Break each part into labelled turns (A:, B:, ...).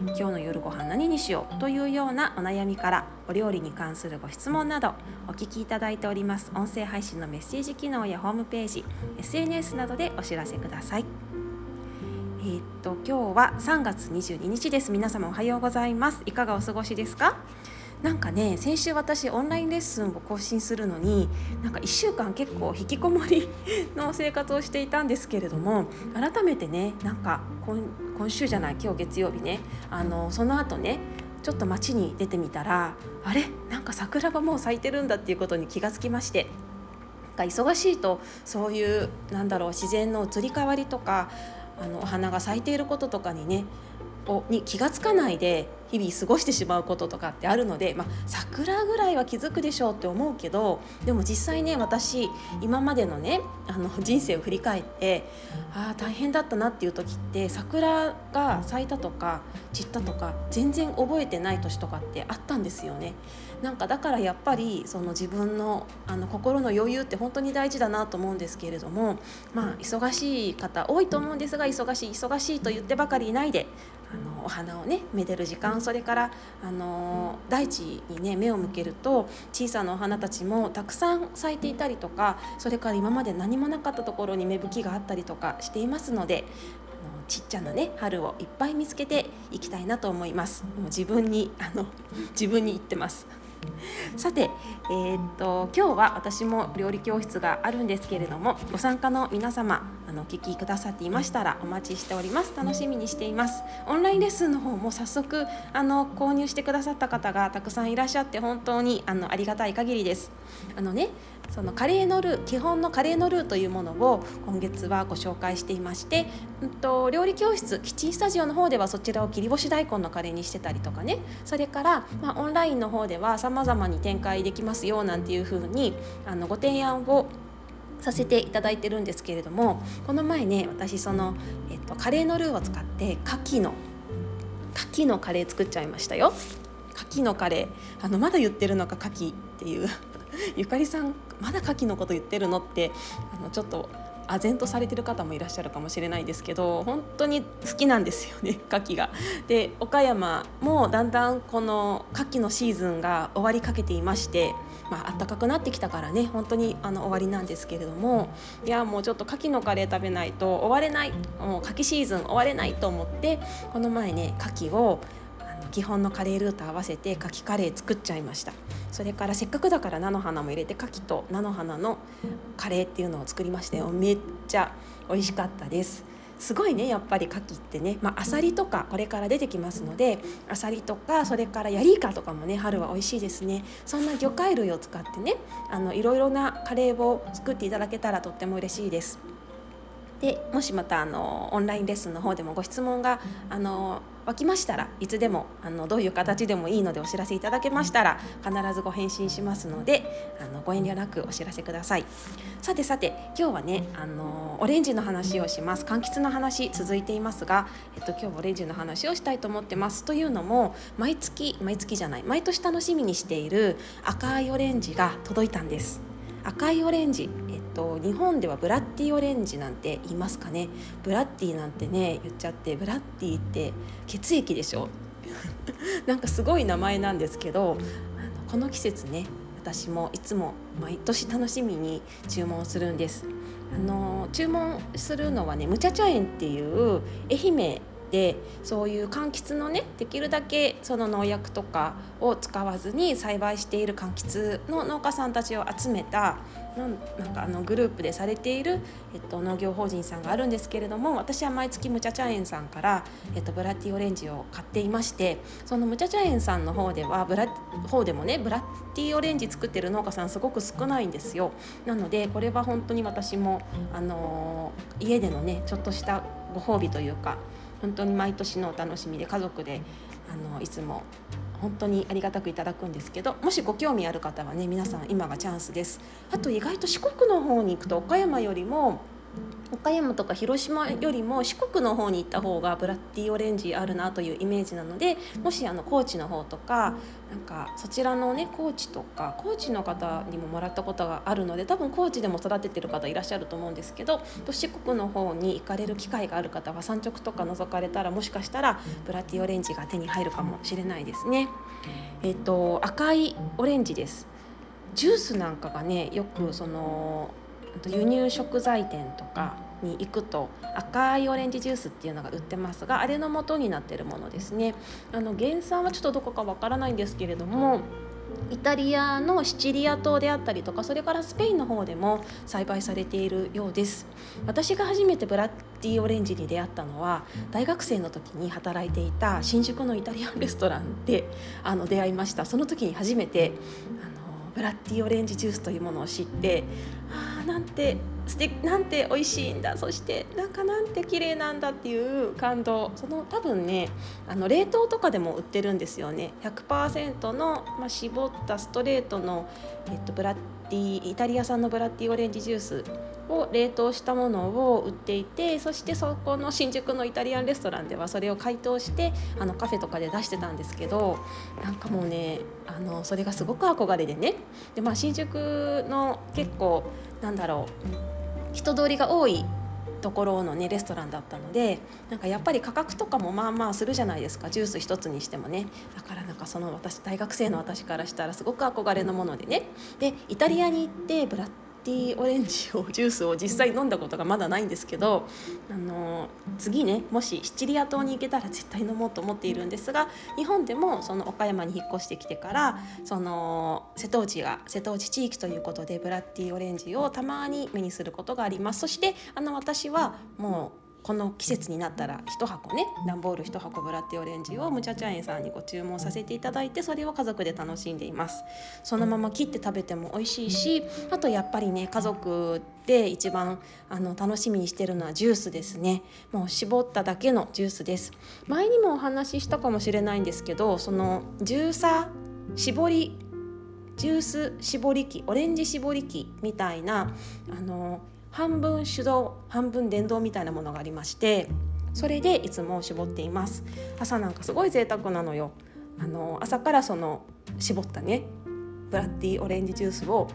A: 今日の夜ご飯何にしようというようなお悩みからお料理に関するご質問などお聞きいただいております。音声配信のメッセージ機能やホームページ SNS などでお知らせください。えー、っと今日は3月22日です。皆様おはようございます。いかがお過ごしですか？なんかね先週私オンラインレッスンを更新するのになんか1週間結構引きこもりの生活をしていたんですけれども改めてねなんか今週じゃない今日月曜日ね。あのその後ねちょっと街に出てみたらあれ？なんか桜がもう咲いてるんだっていうことに気がつきまして。か忙しいとそういうなんだろう自然の移り変わりとかあのお花が咲いていることとかにねをに気が付かないで日々過ごしてしまうこととかってあるので、まあ、桜ぐらいは気づくでしょうって思うけどでも実際ね私今までのねあの人生を振り返ってああ大変だったなっていう時って桜が咲いたとか散ったとか全然覚えてない年とかってあったんですよね。なんかだからやっぱりその自分のあの心の余裕って本当に大事だなと思うんですけれどもまあ忙しい方多いと思うんですが忙しい忙しいと言ってばかりいないであのお花をねめでる時間それからあの大地にね目を向けると小さなお花たちもたくさん咲いていたりとかそれから今まで何もなかったところに芽吹きがあったりとかしていますのであのちっちゃなね春をいっぱい見つけていきたいなと思います。もう自分にあの 自分に言ってます。さて、えー、っと今日は私も料理教室があるんですけれどもご参加の皆様あのお聞きくださっていましたらお待ちしております。楽しみにしています。オンラインレッスンの方も早速あの購入してくださった方がたくさんいらっしゃって本当にあのありがたい限りです。あのねそのカレーのルー基本のカレーのルーというものを今月はご紹介していまして、うんと、料理教室キッチンスタジオの方ではそちらを切り干し大根のカレーにしてたりとかね。それから、まあ、オンラインの方ではさまざまに展開できますよなんていうふうにあのご提案をさせていただいてるんですけれどもこの前ね私その、えっと、カレーのルーを使って牡蠣の牡蠣のカレー作っちゃいましたよ。牡蠣のカレー。あのまだ言ってるのか牡蠣っていう。ゆかりさんまだ牡蠣のこと言ってるのってあのちょっと唖然とされてる方もいらっしゃるかもしれないですけど本当に好きなんですよね 牡蠣が。で岡山もだんだんこの牡蠣のシーズンが終わりかけていまして。まあ暖かくなってきたからね本当にあの終わりなんですけれどもいやもうちょっと牡蠣のカレー食べないと終われないもう牡蠣シーズン終われないと思ってこの前ね牡蠣を基本のカレールーと合わせて牡蠣カレー作っちゃいましたそれからせっかくだから菜の花も入れて牡蠣と菜の花のカレーっていうのを作りましてめっちゃ美味しかったです。すごいねやっぱり牡蠣ってね、まあ、アサリとかこれから出てきますのでアサリとかそれからヤリイカとかもね春は美味しいですね。そんな魚介類を使ってねあのいろいろなカレーを作っていただけたらとっても嬉しいです。でもしまたあのオンラインレッスンの方でもご質問があの湧きましたらいつでもあのどういう形でもいいのでお知らせいただけましたら必ずご返信しますのであのご遠慮なくお知らせくださいさてさて今日はねあのオレンジの話をします。柑橘の話続いていますが、えっと、今日オレンジの話をしたいと思ってます。というのも毎月毎月じゃない毎年楽しみにしている赤いオレンジが届いたんです。赤いオレンジ、えっと、日本ではブラッディオレンジなんて言いますかね。ブラッディなんてね言っちゃってブラッディって血液でしょ？なんかすごい名前なんですけどあのこの季節ね私もいつも毎年楽しみに注文するんです。あの注文するのはねむちゃちゃ園っていう愛媛でそういう柑橘のねできるだけその農薬とかを使わずに栽培している柑橘の農家さんたちを集めたなんかあのグループでされている、えっと、農業法人さんがあるんですけれども私は毎月むちゃちゃ園さんから、えっと、ブラッティオレンジを買っていましてそのむちゃちゃ園さんの方ではブラ方でもねブラッティオレンジ作ってる農家さんすごく少ないんですよ。なのでこれは本当に私も、あの家でのねちょっとしたご褒美というか本当に毎年のお楽しみで家族であのいつも本当にありがたくいただくんですけどもしご興味ある方はね皆さん今がチャンスです。あと意外と四国の方に行くと岡山よりも岡山とか広島よりも四国の方に行った方がブラッディオレンジあるなというイメージなのでもしあの高知の方とかなんかそちらのね高知とか高知の方にももらったことがあるので多分高知でも育ててる方いらっしゃると思うんですけど四国の方に行かれる機会がある方は産直とか覗かれたらもしかしたらブラッディオレンジが手に入るかもしれないですね。えっと赤いオレンジですジュースなんかがねよくそのと輸入食材店とかに行くと赤いオレンジジュースっていうのが売ってますがあれの元になってるものですね。あの原産はちょっとどこかわからないんですけれどもイタリアのシチリア島であったりとかそれからスペインの方でも栽培されているようです。私が初めてブラッディオレンジに出会ったのは大学生の時に働いていた新宿のイタリアンレストランであの出会いました。その時に初めてあのブラッディオレンジジュースというものを知ってあーなんて素敵なんて美味しいんだ。そしてなんかなんて綺麗なんだっていう感動。その多分ねあの冷凍とかでも売ってるんですよね。100%の、まあ、絞ったストレートの、えっと、ブラッディイタリア産のブラッディオレンジジュース。を冷凍したものを売っていてそしてそこの新宿のイタリアンレストランではそれを解凍してあのカフェとかで出してたんですけどなんかもうねあのそれがすごく憧れでね。で、まあ、新宿の結構なんだろう人通りが多いところのねレストランだったのでなんかやっぱり価格とかもまあまあするじゃないですか。ジュース一つにしてもね。だからなんかその私大学生の私からしたらすごく憧れのものでね。でイタリアに行ってブラッティーオレンジをジュースを実際飲んだことがまだないんですけどあの次ねもしシチリア島に行けたら絶対飲もうと思っているんですが日本でもその岡山に引っ越してきてからその瀬戸内が瀬戸内地域ということでブラッディーオレンジをたまに目にすることがあります。そしてあの私はもうこの季節になったら1箱ね段ボール1箱ブラッディオレンジをむちゃちゃ園さんにご注文させていただいてそれを家族で楽しんでいます。そのまま切って食べても美味しいしあとやっぱりね家族で一番あの楽しみにしてるのはジュースですね。もう絞っただけのジュースです。前にもお話ししたかもしれないんですけどそのジューサー絞りジュース絞り器オレンジ絞り器みたいなあの半分手動半分電動みたいなものがありましてそれでいつも絞っています。朝なんかすごい贅沢なのよ。あの朝からその絞ったねブラッディオレンジジュースを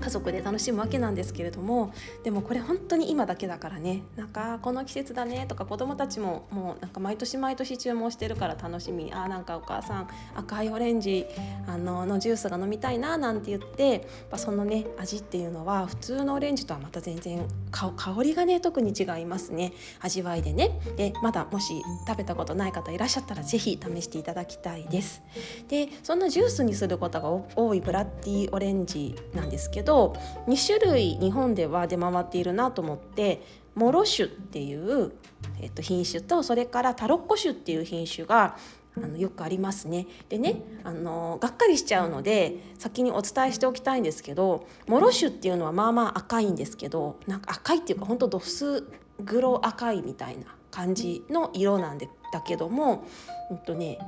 A: 家族で楽しむわけなんですけれどもでもこれ本当に今だけだからね。なんかこの季節だねとか子供たちももうなんか毎年毎年注文してるから楽しみ。あなんかお母さん赤いオレンジあののジュースが飲みたいななんて言ってそのね味っていうのは普通のオレンジとはまた全然香りがね特に違いますね。味わいでね。でまだもし食べたことない方いらっしゃったら是非試していただきたいです。でそんなジュースにすることが多いブラッディオレンジなんですけどど2種類日本では出回っているなと思ってモロ種っていう、えっと、品種とそれからタロッコ種っていう品種があのよくありますね。でねあのがっかりしちゃうので先にお伝えしておきたいんですけどモロ種っていうのはまあまあ赤いんですけどなんか赤いっていうかほんとドス黒赤いみたいな感じの色なんでだけども、うんとね、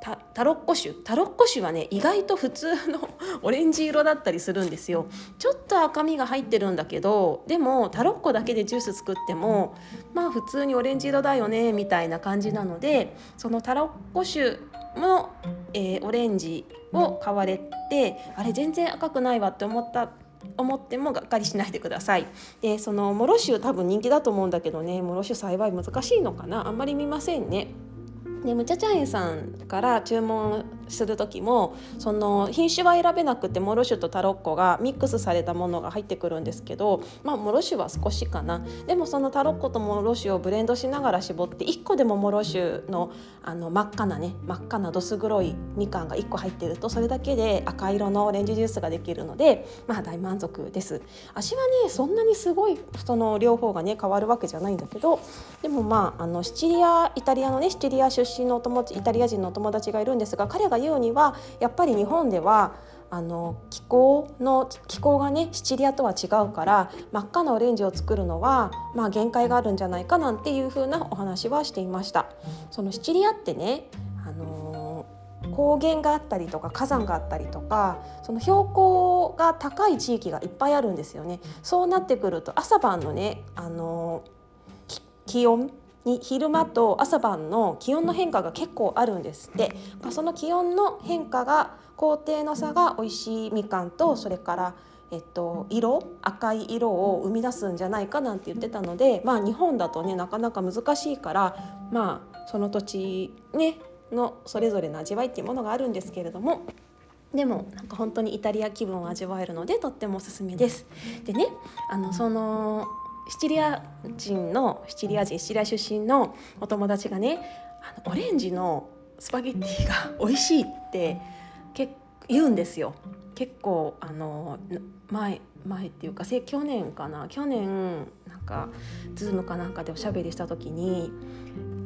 A: タロッコ種タロッコ種はね意外と普通の オレンジ色だったりするんですよ。ちょっと赤みが入ってるんだけどでもタロッコだけでジュース作ってもまあ普通にオレンジ色だよねみたいな感じなのでそのタロッコ種の、えー、オレンジを買われてあれ全然赤くないわって思った思ってもがっかりしないでください。でそのモロシ多分人気だと思うんだけどねモロシ栽培難しいのかな？あんまり見ませんね。でむちゃちゃ園さんから注文する時もその品種は選べなくてモロシュとタロッコがミックスされたものが入ってくるんですけどまあモロシュは少しかな。でもそのタロッコとモロシュをブレンドしながら絞って1個でもモロシュのあの真っ赤なね真っ赤などす黒いみかんが1個入ってるとそれだけで赤色のオレンジジュースができるのでまあ大満足です。味はねそんなにすごいその両方がね変わるわけじゃないんだけどでもまああのシチリアイタリアのねシチリア出身のお友達イタリア人のお友達がいるんですが彼が言うにはやっぱり日本ではあの気候の気候がねシチリアとは違うから真っ赤なオレンジを作るのはまあ限界があるんじゃないかなんていう風なお話はしていましたそのシチリアってね高原があったりとか火山があったりとかその標高が高い地域がいっぱいあるんですよね。そうなってくると朝晩のねあの気温に昼間と朝晩の気温の変化が結構あるんですってその気温の変化が工程の差が美味しいみかんとそれからえっと、色赤い色を生み出すんじゃないかなんて言ってたので、まあ、日本だとねなかなか難しいから、まあ、その土地、ね、のそれぞれの味わいっていうものがあるんですけれどもでもなんか本当にイタリア気分を味わえるのでとってもおすすめです。でねあのそのシチリア人のシチリア人シチリア出身のお友達がねあのオレンジのスパゲッティが 美味しいって結言うんですよ。結構あの前前っていうか去年かな？去年なんかズームかなんかでおしゃべりした時に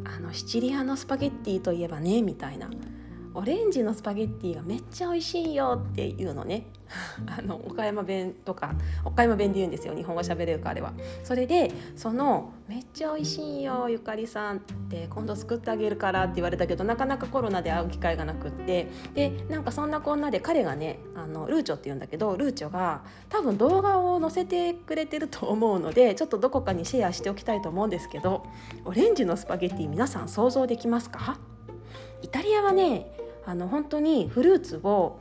A: あのシチリアのスパゲッティといえばねみたいなオレンジのスパゲッティがめっちゃ美味しいよっていうのね。あの岡山弁とか岡山弁で言うんですよ日本語喋れる彼は。それでその「めっちゃ美味しいよゆかりさん」って今度作ってあげるからって言われたけどなかなかコロナで会う機会がなくって。でなんかそんなこんなで彼がねあのルーチョって言うんだけどルーチョが多分動画を載せてくれてると思うのでちょっとどこかにシェアしておきたいと思うんですけどオレンジのスパゲッティ皆さん想像できますか？イタリアはねあの本当にフルーツを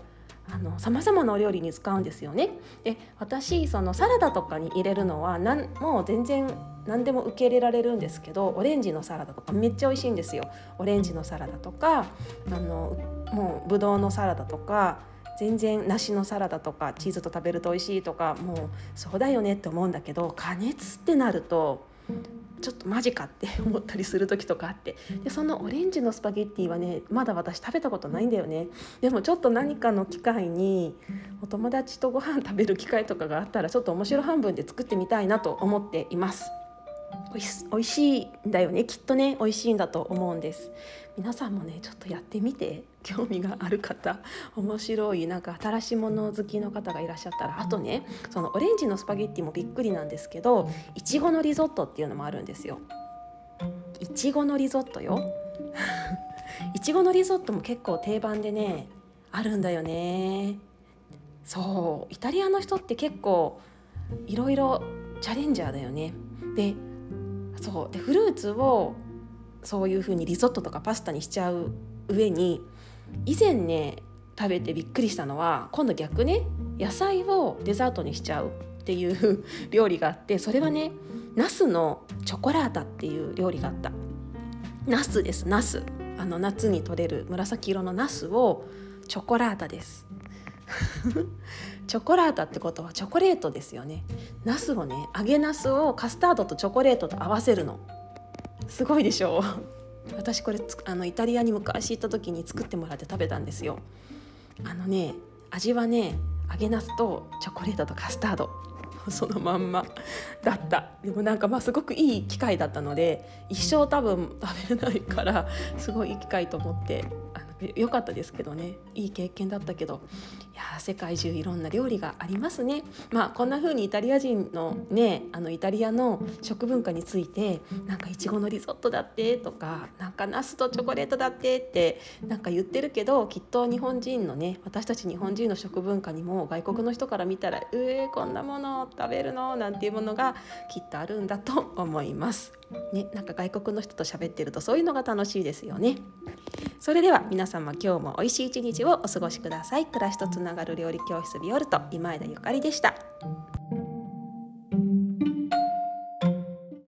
A: さまざまなお料理に使うんですよね。で私そのサラダとかに入れるのはなんもう全然何でも受け入れられるんですけどオレンジのサラダとかめっちゃ美味しいんですよ。オレンジのサラダとかあのもうぶどうのサラダとか全然梨のサラダとかチーズと食べると美味しいとかもうそうだよねって思うんだけど加熱ってなるとちょっとマジかって思ったりする時とかあって。でそのオレンジのスパゲッティはねまだ私食べたことないんだよね。でもちょっと何かの機会にお友達とご飯食べる機会とかがあったらちょっと面白半分で作ってみたいなと思っています。おいしいんだよね。きっとね美味しいんだと思うんです。皆さんもねちょっとやってみて。興味がある方面白いなんか新しいもの好きの方がいらっしゃったら。あとねそのオレンジのスパゲッティもびっくりなんですけどいちごのリゾットっていうのもあるんですよ。いちごのリゾットよ。いちごのリゾットも結構定番でねあるんだよね。そうイタリアの人って結構いろいろチャレンジャーだよね。でそう。でフルーツをそういう風にリゾットとかパスタにしちゃう上に以前ね食べてびっくりしたのは今度逆ね野菜をデザートにしちゃうっていう 料理があってそれはねナスのチョコラータっていう料理があった。ナスですナス。あの夏に取れる紫色のナスをチョコラータです。チョコラータってことはチョコレートですよね。ナスをね揚げナスをカスタードとチョコレートと合わせるの。すごいでしょう。私これあのイタリアに昔行った時に作ってもらって食べたんですよ。あのね味はね揚げなすとチョコレートとカスタード。そのまんま。だった。でもなんかまあすごくいい機会だったので一生多分食べれないからすごいいい機会と思って良かったですけどねいい経験だったけどいや世界中いろんな料理がありますね。まあこんな風にイタリア人のねあのイタリアの食文化についてなんかいちごのリゾットだってとかなんかナスとチョコレートだってってなんか言ってるけどきっと日本人のね私たち日本人の食文化にも外国の人から見たら「うえーこんなもの食べるの?」なんていうものがきっとあるんだと思います。ね、なんか外国の人と喋ってるとそういうのが楽しいですよね。それでは皆様今日も美味しい一日をお過ごしください。暮らしとつながる料理教室ビオルト今枝ゆかりでした。